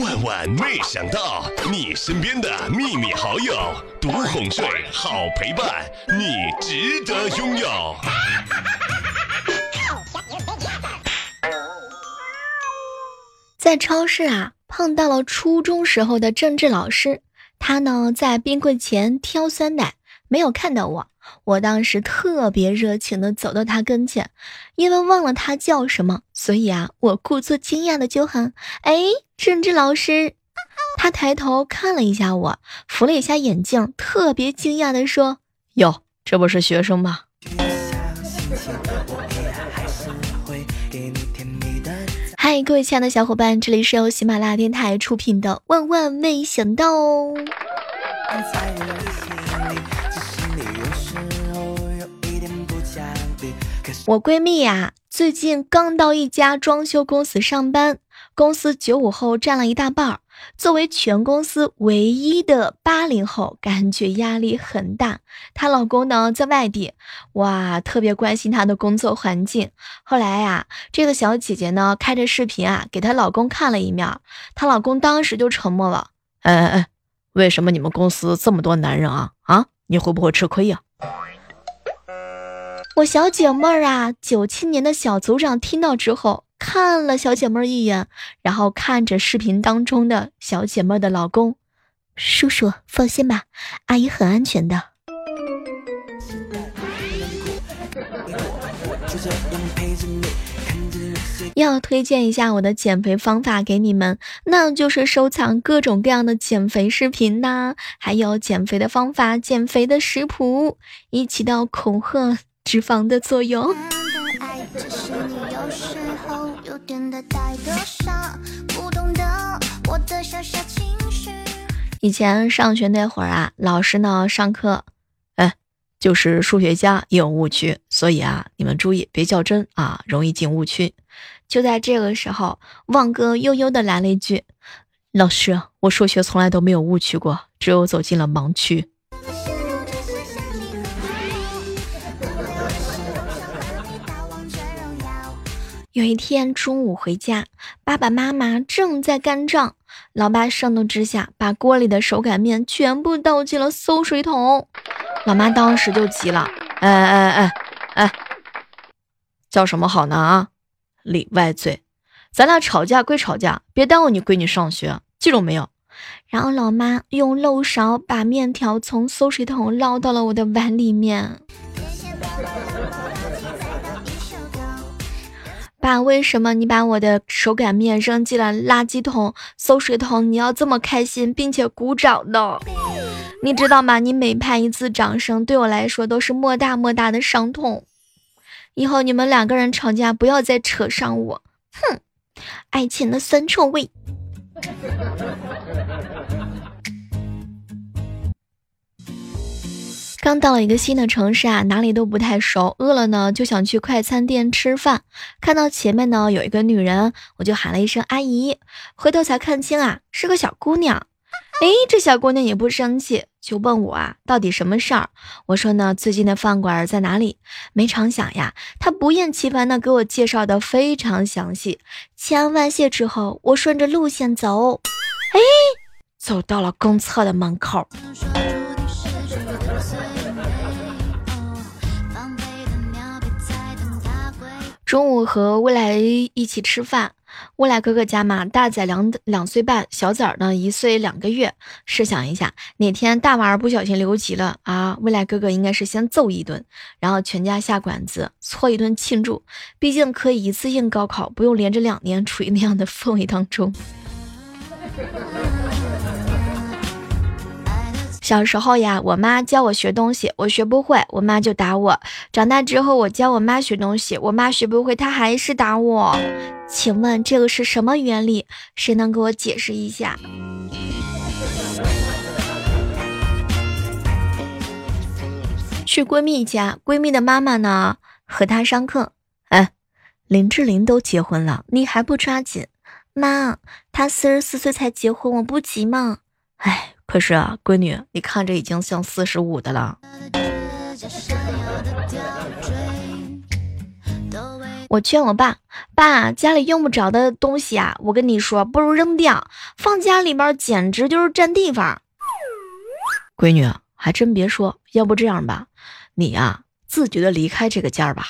万万没想到，你身边的秘密好友，独哄睡，好陪伴，你值得拥有。在超市啊，碰到了初中时候的政治老师，他呢在冰柜前挑酸奶，没有看到我。我当时特别热情的走到他跟前，因为忘了他叫什么，所以啊，我故作惊讶的就喊：“哎，政治老师！”他抬头看了一下我，扶了一下眼镜，特别惊讶的说：“哟，这不是学生吗？”嗨，各位亲爱的小伙伴，这里是由喜马拉雅电台出品的《万万没想到》。哦我闺蜜呀，最近刚到一家装修公司上班，公司九五后占了一大半儿。作为全公司唯一的八零后，感觉压力很大。她老公呢在外地，哇，特别关心她的工作环境。后来呀，这个小姐姐呢开着视频啊给她老公看了一面，她老公当时就沉默了。哎哎哎，为什么你们公司这么多男人啊？啊，你会不会吃亏呀？我小姐妹儿啊，九七年的小组长听到之后，看了小姐妹儿一眼，然后看着视频当中的小姐妹的老公，叔叔放心吧，阿姨很安全的。要推荐一下我的减肥方法给你们，那就是收藏各种各样的减肥视频呐，还有减肥的方法、减肥的食谱，一起到恐吓。脂肪的作用。以前上学那会儿啊，老师呢上课，哎，就是数学家也有误区，所以啊，你们注意别较真啊，容易进误区。就在这个时候，旺哥悠悠的来了一句：“老师，我数学从来都没有误区过，只有走进了盲区。”有一天中午回家，爸爸妈妈正在干仗，老爸盛怒之下把锅里的手擀面全部倒进了馊水桶，老妈当时就急了，哎哎哎哎，叫什么好呢啊？里外嘴，咱俩吵架归吵架，别耽误你闺女上学，记住没有？然后老妈用漏勺把面条从馊水桶捞到了我的碗里面。爸，为什么你把我的手擀面扔进了垃圾桶、馊水桶？你要这么开心，并且鼓掌的，你知道吗？你每拍一次掌声，对我来说都是莫大莫大的伤痛。以后你们两个人吵架，不要再扯上我。哼，爱情的酸臭味。刚到了一个新的城市啊，哪里都不太熟，饿了呢就想去快餐店吃饭。看到前面呢有一个女人，我就喊了一声阿姨，回头才看清啊是个小姑娘。哎，这小姑娘也不生气，就问我啊到底什么事儿？我说呢最近的饭馆在哪里？没成想呀，她不厌其烦的给我介绍的非常详细。千恩万谢之后，我顺着路线走，哎，走到了公厕的门口。中午和未来一起吃饭，未来哥哥家嘛，大仔两两岁半，小崽儿呢一岁两个月。试想一下，哪天大娃儿不小心留级了啊，未来哥哥应该是先揍一顿，然后全家下馆子搓一顿庆祝，毕竟可以一次性高考，不用连着两年处于那样的氛围当中。小时候呀，我妈教我学东西，我学不会，我妈就打我。长大之后，我教我妈学东西，我妈学不会，她还是打我。请问这个是什么原理？谁能给我解释一下？去闺蜜家，闺蜜的妈妈呢和她上课。哎，林志玲都结婚了，你还不抓紧？妈，她四十四岁才结婚，我不急吗？哎。可是啊，闺女，你看着已经像四十五的了。我劝我爸，爸家里用不着的东西啊，我跟你说，不如扔掉，放家里面简直就是占地方。闺女，还真别说，要不这样吧，你呀，自觉的离开这个家吧。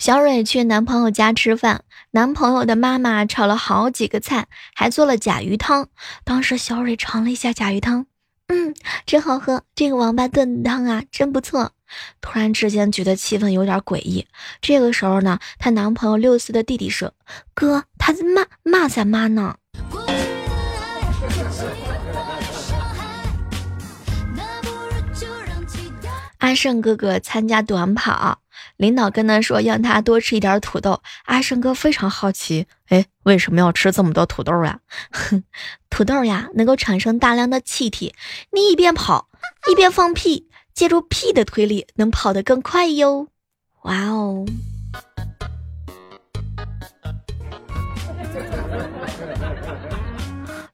小蕊去男朋友家吃饭，男朋友的妈妈炒了好几个菜，还做了甲鱼汤。当时小蕊尝了一下甲鱼汤。嗯，真好喝，这个王八炖汤啊，真不错。突然之间觉得气氛有点诡异。这个时候呢，她男朋友六岁的弟弟说：“哥，他在骂骂咱妈呢。”阿胜哥哥参加短跑，领导跟他说让他多吃一点土豆。阿胜哥非常好奇，哎，为什么要吃这么多土豆呀？哼，土豆呀能够产生大量的气体，你一边跑一边放屁，借助屁的推力能跑得更快哟。哇哦！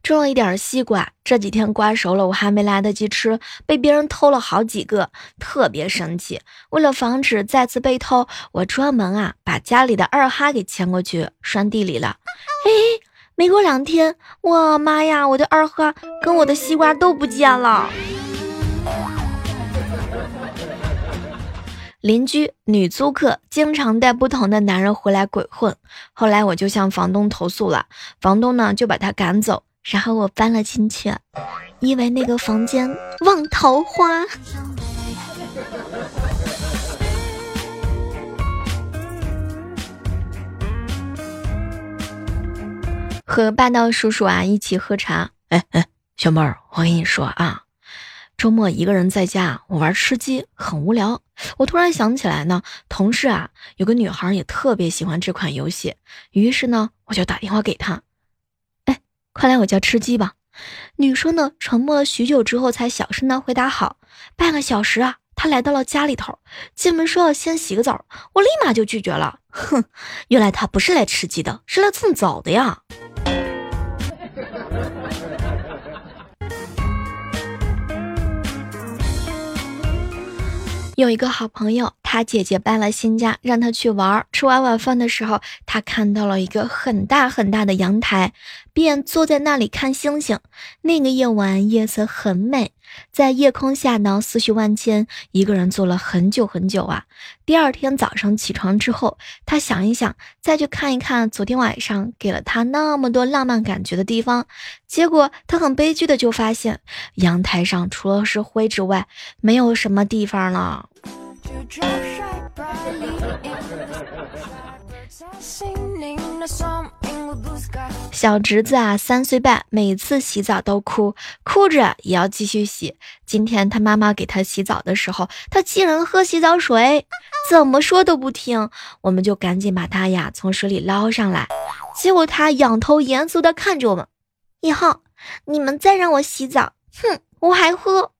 种了一点西瓜，这几天瓜熟了，我还没来得及吃，被别人偷了好几个，特别生气。为了防止再次被偷，我专门啊把家里的二哈给牵过去拴地里了。哎，没过两天，我妈呀，我的二哈跟我的西瓜都不见了。邻居女租客经常带不同的男人回来鬼混，后来我就向房东投诉了，房东呢就把他赶走。然后我搬了进去，因为那个房间旺桃花。和霸道叔叔啊一起喝茶。哎哎，小妹儿，我跟你说啊，周末一个人在家，我玩吃鸡很无聊。我突然想起来呢，同事啊有个女孩也特别喜欢这款游戏，于是呢我就打电话给她。快来我家吃鸡吧！女生呢，沉默了许久之后，才小声的回答：“好。”半个小时啊，她来到了家里头，进门说要先洗个澡，我立马就拒绝了。哼，原来她不是来吃鸡的，是来蹭澡的呀。有一个好朋友，他姐姐搬了新家，让他去玩。吃完晚饭的时候，他看到了一个很大很大的阳台，便坐在那里看星星。那个夜晚夜色很美，在夜空下呢，思绪万千。一个人坐了很久很久啊。第二天早上起床之后，他想一想，再去看一看昨天晚上给了他那么多浪漫感觉的地方。结果他很悲剧的就发现，阳台上除了是灰之外，没有什么地方了。小侄子啊，三岁半，每次洗澡都哭，哭着也要继续洗。今天他妈妈给他洗澡的时候，他竟然喝洗澡水，怎么说都不听。我们就赶紧把他呀从水里捞上来，结果他仰头严肃的看着我们，以后你们再让我洗澡，哼，我还喝。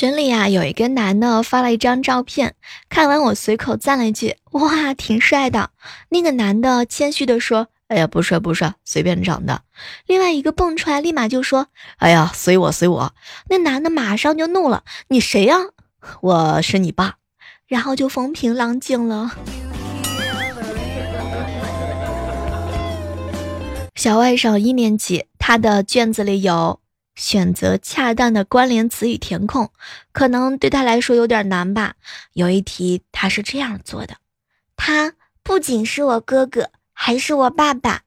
群里啊，有一个男的发了一张照片，看完我随口赞了一句：“哇，挺帅的。”那个男的谦虚的说：“哎呀，不帅不帅，随便长的。”另外一个蹦出来，立马就说：“哎呀，随我随我。”那男的马上就怒了：“你谁呀？我是你爸。”然后就风平浪静了。小外甥一年级，他的卷子里有。选择恰当的关联词语填空，可能对他来说有点难吧。有一题他是这样做的：他不仅是我哥哥，还是我爸爸。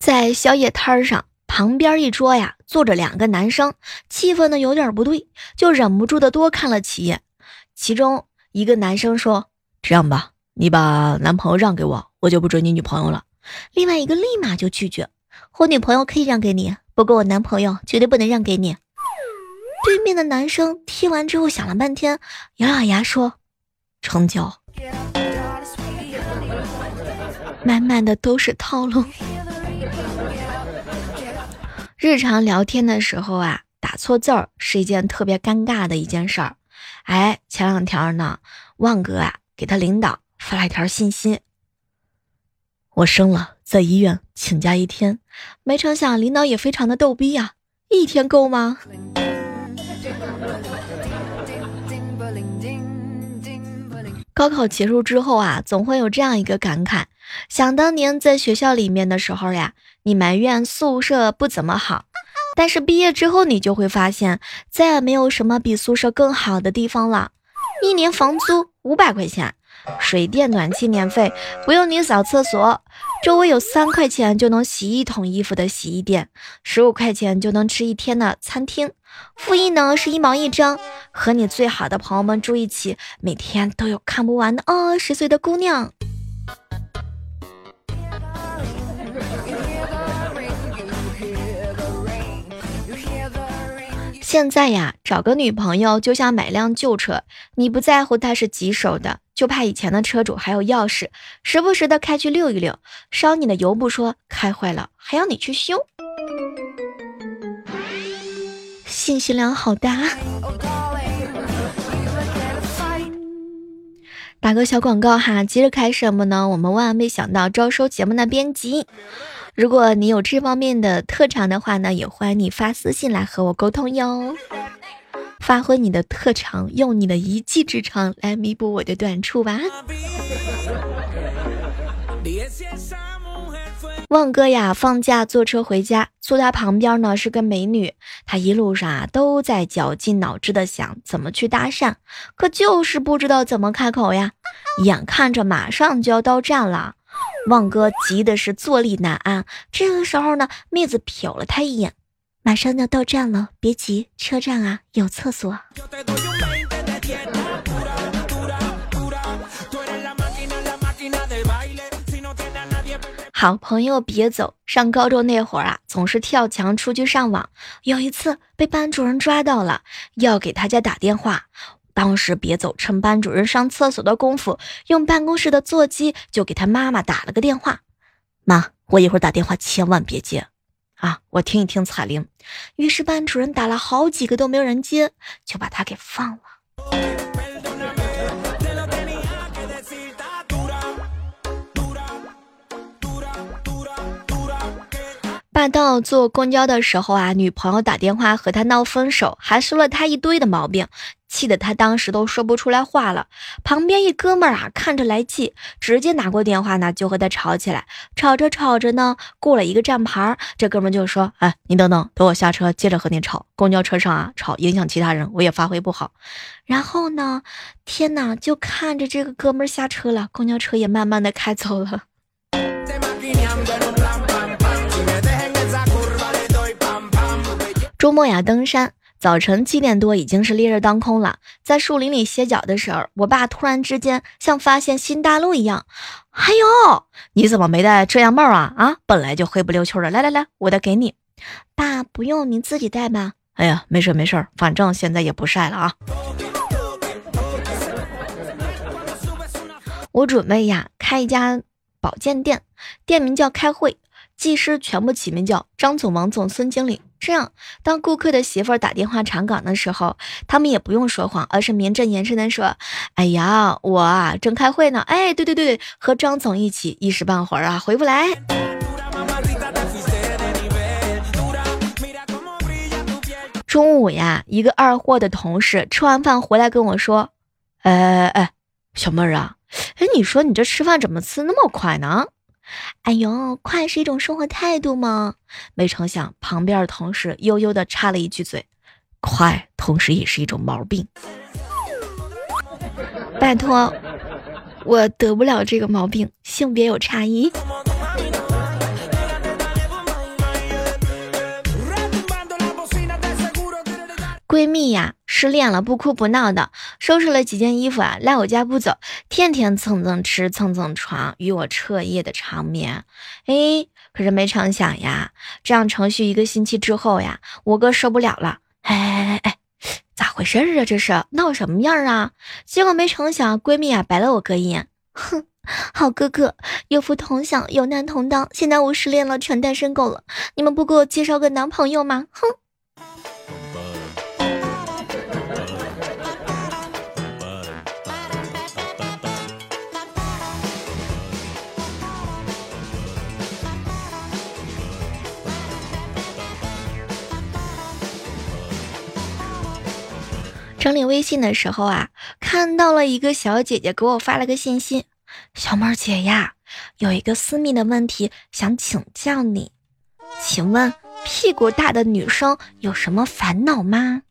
在宵夜摊上，旁边一桌呀坐着两个男生，气氛呢有点不对，就忍不住的多看了几眼。其中一个男生说：“这样吧。”你把男朋友让给我，我就不追你女朋友了。另外一个立马就拒绝，我女朋友可以让给你，不过我男朋友绝对不能让给你。对面的男生听完之后想了半天，咬咬牙说：“成交。”满满的都是套路。日常聊天的时候啊，打错字儿是一件特别尴尬的一件事儿。哎，前两天呢。旺哥啊，给他领导发了一条信息：我生了，在医院请假一天。没成想，领导也非常的逗逼呀，一天够吗？高考结束之后啊，总会有这样一个感慨：想当年在学校里面的时候呀，你埋怨宿舍不怎么好，但是毕业之后你就会发现，再也没有什么比宿舍更好的地方了。一年房租五百块钱，水电暖气免费，不用你扫厕所，周围有三块钱就能洗一桶衣服的洗衣店，十五块钱就能吃一天的餐厅。复印呢是一毛一张，和你最好的朋友们住一起，每天都有看不完的哦。十岁的姑娘，现在呀，找个女朋友就像买辆旧车，你不在乎它是几手的，就怕以前的车主还有钥匙，时不时的开去溜一溜，烧你的油不说，开坏了还要你去修。信息量好大，打个小广告哈，接着开什么呢？我们万万没想到招收节目的编辑，如果你有这方面的特长的话呢，也欢迎你发私信来和我沟通哟。发挥你的特长，用你的一技之长来弥补我的短处吧。旺哥呀，放假坐车回家，坐他旁边呢是个美女，他一路上啊都在绞尽脑汁的想怎么去搭讪，可就是不知道怎么开口呀。眼看着马上就要到站了，旺哥急的是坐立难安。这个时候呢，妹子瞟了他一眼，马上就要到站了，别急，车站啊有厕所。好朋友别走。上高中那会儿啊，总是跳墙出去上网。有一次被班主任抓到了，要给他家打电话。当时别走，趁班主任上厕所的功夫，用办公室的座机就给他妈妈打了个电话。妈，我一会儿打电话，千万别接啊！我听一听彩铃。于是班主任打了好几个都没有人接，就把他给放了。霸道坐公交的时候啊，女朋友打电话和他闹分手，还说了他一堆的毛病，气得他当时都说不出来话了。旁边一哥们儿啊，看着来气，直接拿过电话呢，就和他吵起来。吵着吵着呢，过了一个站牌，这哥们就说：“哎，你等等，等我下车接着和你吵。公交车上啊，吵影响其他人，我也发挥不好。”然后呢，天哪，就看着这个哥们下车了，公交车也慢慢的开走了。周末呀，登山，早晨七点多已经是烈日当空了。在树林里歇脚的时候，我爸突然之间像发现新大陆一样，哎呦，你怎么没戴遮阳帽啊？啊，本来就黑不溜秋的，来来来，我的给你。爸，不用，您自己戴吧。哎呀，没事没事，反正现在也不晒了啊。我准备呀，开一家保健店，店名叫开会。技师全部起名叫张总、王总、孙经理，这样当顾客的媳妇儿打电话查岗的时候，他们也不用说谎，而是名正言顺的说：“哎呀，我啊正开会呢。”哎，对对对，和张总一起，一时半会儿啊回不来。中午呀，一个二货的同事吃完饭回来跟我说：“哎哎，小妹儿啊，哎，你说你这吃饭怎么吃那么快呢？”哎呦，快是一种生活态度吗？没成想，旁边的同事悠悠的插了一句嘴：“快，同时也是一种毛病。”拜托，我得不了这个毛病，性别有差异。闺蜜呀，失恋了，不哭不闹的，收拾了几件衣服啊，赖我家不走，天天蹭蹭吃，蹭蹭床，与我彻夜的长眠。哎，可是没成想呀，这样程序一个星期之后呀，我哥受不了了，哎哎哎，咋回事啊？这是闹什么样啊？结果没成想，闺蜜啊白了我哥一眼，哼，好哥哥，有福同享，有难同当。现在我失恋了，成单身狗了，你们不给我介绍个男朋友吗？哼。整理微信的时候啊，看到了一个小姐姐给我发了个信息：“小妹儿姐呀，有一个私密的问题想请教你，请问屁股大的女生有什么烦恼吗？”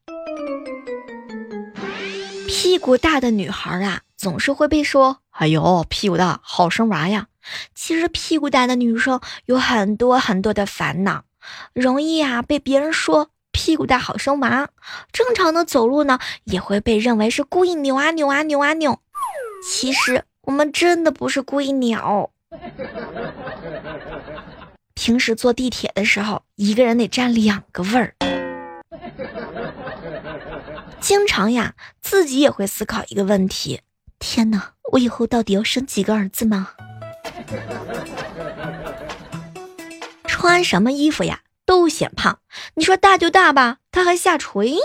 屁股大的女孩啊，总是会被说：“哎呦，屁股大好生娃呀。”其实屁股大的女生有很多很多的烦恼，容易啊被别人说。屁股大好生娃，正常的走路呢也会被认为是故意扭啊扭啊扭啊扭。其实我们真的不是故意扭。平时坐地铁的时候，一个人得占两个位儿。经常呀，自己也会思考一个问题：天哪，我以后到底要生几个儿子呢？穿什么衣服呀？都显胖，你说大就大吧，它还下垂。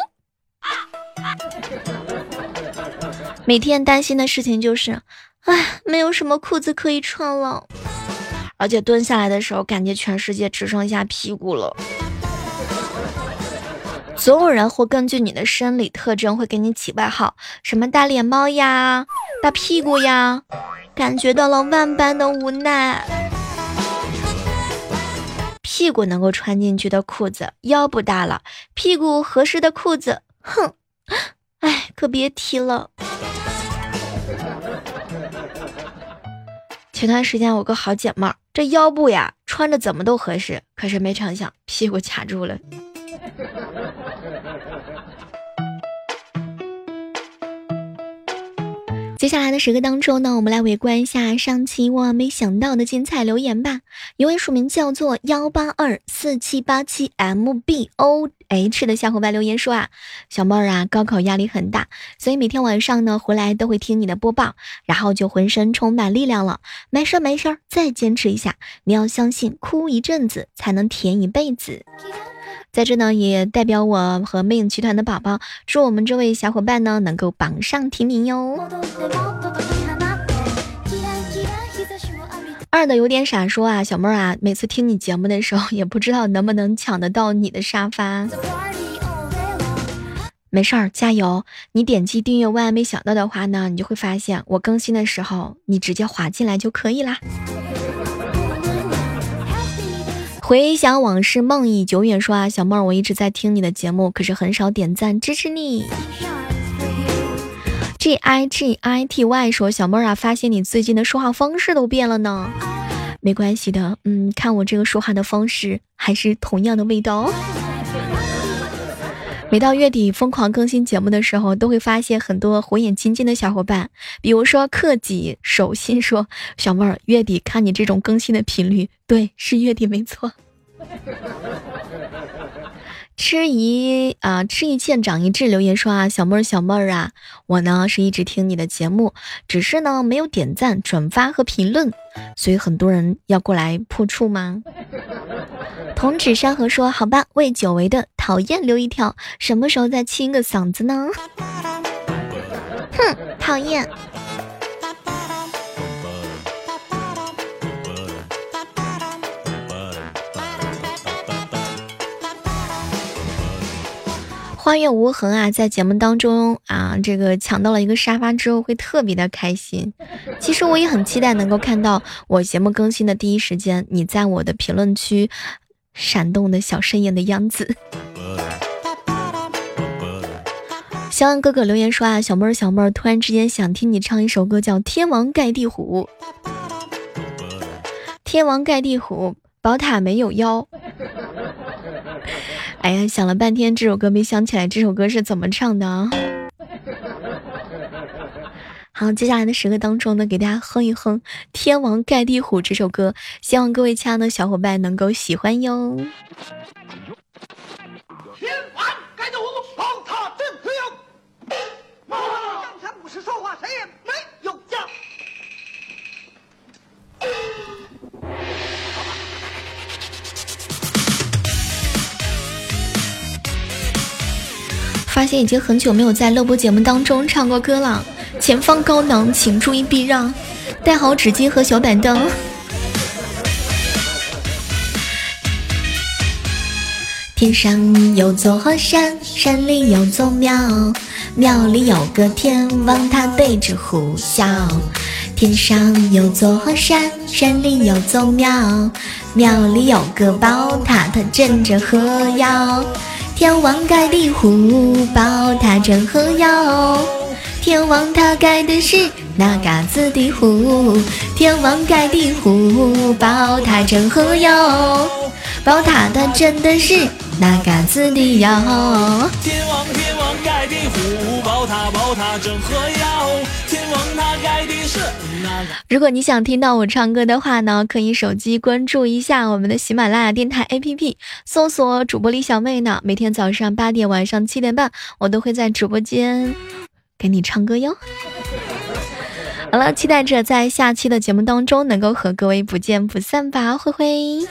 每天担心的事情就是，哎，没有什么裤子可以穿了，而且蹲下来的时候，感觉全世界只剩下屁股了。总有人会根据你的生理特征，会给你起外号，什么大脸猫呀、大屁股呀，感觉到了万般的无奈。屁股能够穿进去的裤子，腰不大了；屁股合适的裤子，哼，哎，可别提了。前段时间我个好姐妹，这腰部呀穿着怎么都合适，可是没成想屁股卡住了。接下来的时刻当中呢，我们来围观一下上期万万没想到的精彩留言吧。一位署名叫做幺八二四七八七 M B O H 的小伙伴留言说啊，小妹儿啊，高考压力很大，所以每天晚上呢回来都会听你的播报，然后就浑身充满力量了。没事没事，再坚持一下，你要相信，哭一阵子才能甜一辈子。在这呢，也代表我和魅影集团的宝宝，祝我们这位小伙伴呢能够榜上提名哟。二的有点傻，说啊，小妹儿啊，每次听你节目的时候，也不知道能不能抢得到你的沙发。没事儿，加油！你点击订阅，万万没想到的话呢，你就会发现我更新的时候，你直接滑进来就可以啦。回想往事，梦已久远。说啊，小妹儿，我一直在听你的节目，可是很少点赞支持你。G I G I T Y 说，小妹儿啊，发现你最近的说话方式都变了呢。没关系的，嗯，看我这个说话的方式还是同样的味道。每到月底疯狂更新节目的时候，都会发现很多火眼金睛的小伙伴，比如说克己守心说，小妹儿月底看你这种更新的频率，对，是月底没错。吃一啊，吃一堑长一智。留言说啊，小妹儿小妹儿啊，我呢是一直听你的节目，只是呢没有点赞、转发和评论，所以很多人要过来破处吗？红纸山河说，好吧，为久违的讨厌留一条，什么时候再清个嗓子呢？哼，讨厌。花月无痕啊，在节目当中啊，这个抢到了一个沙发之后会特别的开心。其实我也很期待能够看到我节目更新的第一时间，你在我的评论区闪动的小身影的样子。肖恩哥哥留言说啊，小妹儿小妹儿，突然之间想听你唱一首歌，叫《天王盖地虎》。天王盖地虎，宝塔没有妖。哎呀，想了半天这首歌没想起来这首歌是怎么唱的啊。好，接下来的时刻当中呢，给大家哼一哼《天王盖地虎》这首歌，希望各位亲爱的小伙伴能够喜欢哟。天王盖地虎，宝塔镇河妖。江山不是说话，谁也没有家。发现已经很久没有在乐播节目当中唱过歌了。前方高能，请注意避让，带好纸巾和小板凳。天上有座山，山里有座庙，庙里有个天王，他对着虎啸。天上有座山，山里有座庙，庙里有个宝塔，它镇着河妖。天王盖地虎宝塔镇河妖，天王他盖的是哪嘎子的虎？天王盖的虎宝塔镇河妖，宝塔它镇的是哪嘎子的妖？天王天王盖的虎宝塔宝塔镇河妖，天王他盖的是。如果你想听到我唱歌的话呢，可以手机关注一下我们的喜马拉雅电台 APP，搜索主播李小妹呢。每天早上八点、晚上七点半，我都会在直播间给你唱歌哟。好了，期待着在下期的节目当中能够和各位不见不散吧，灰灰。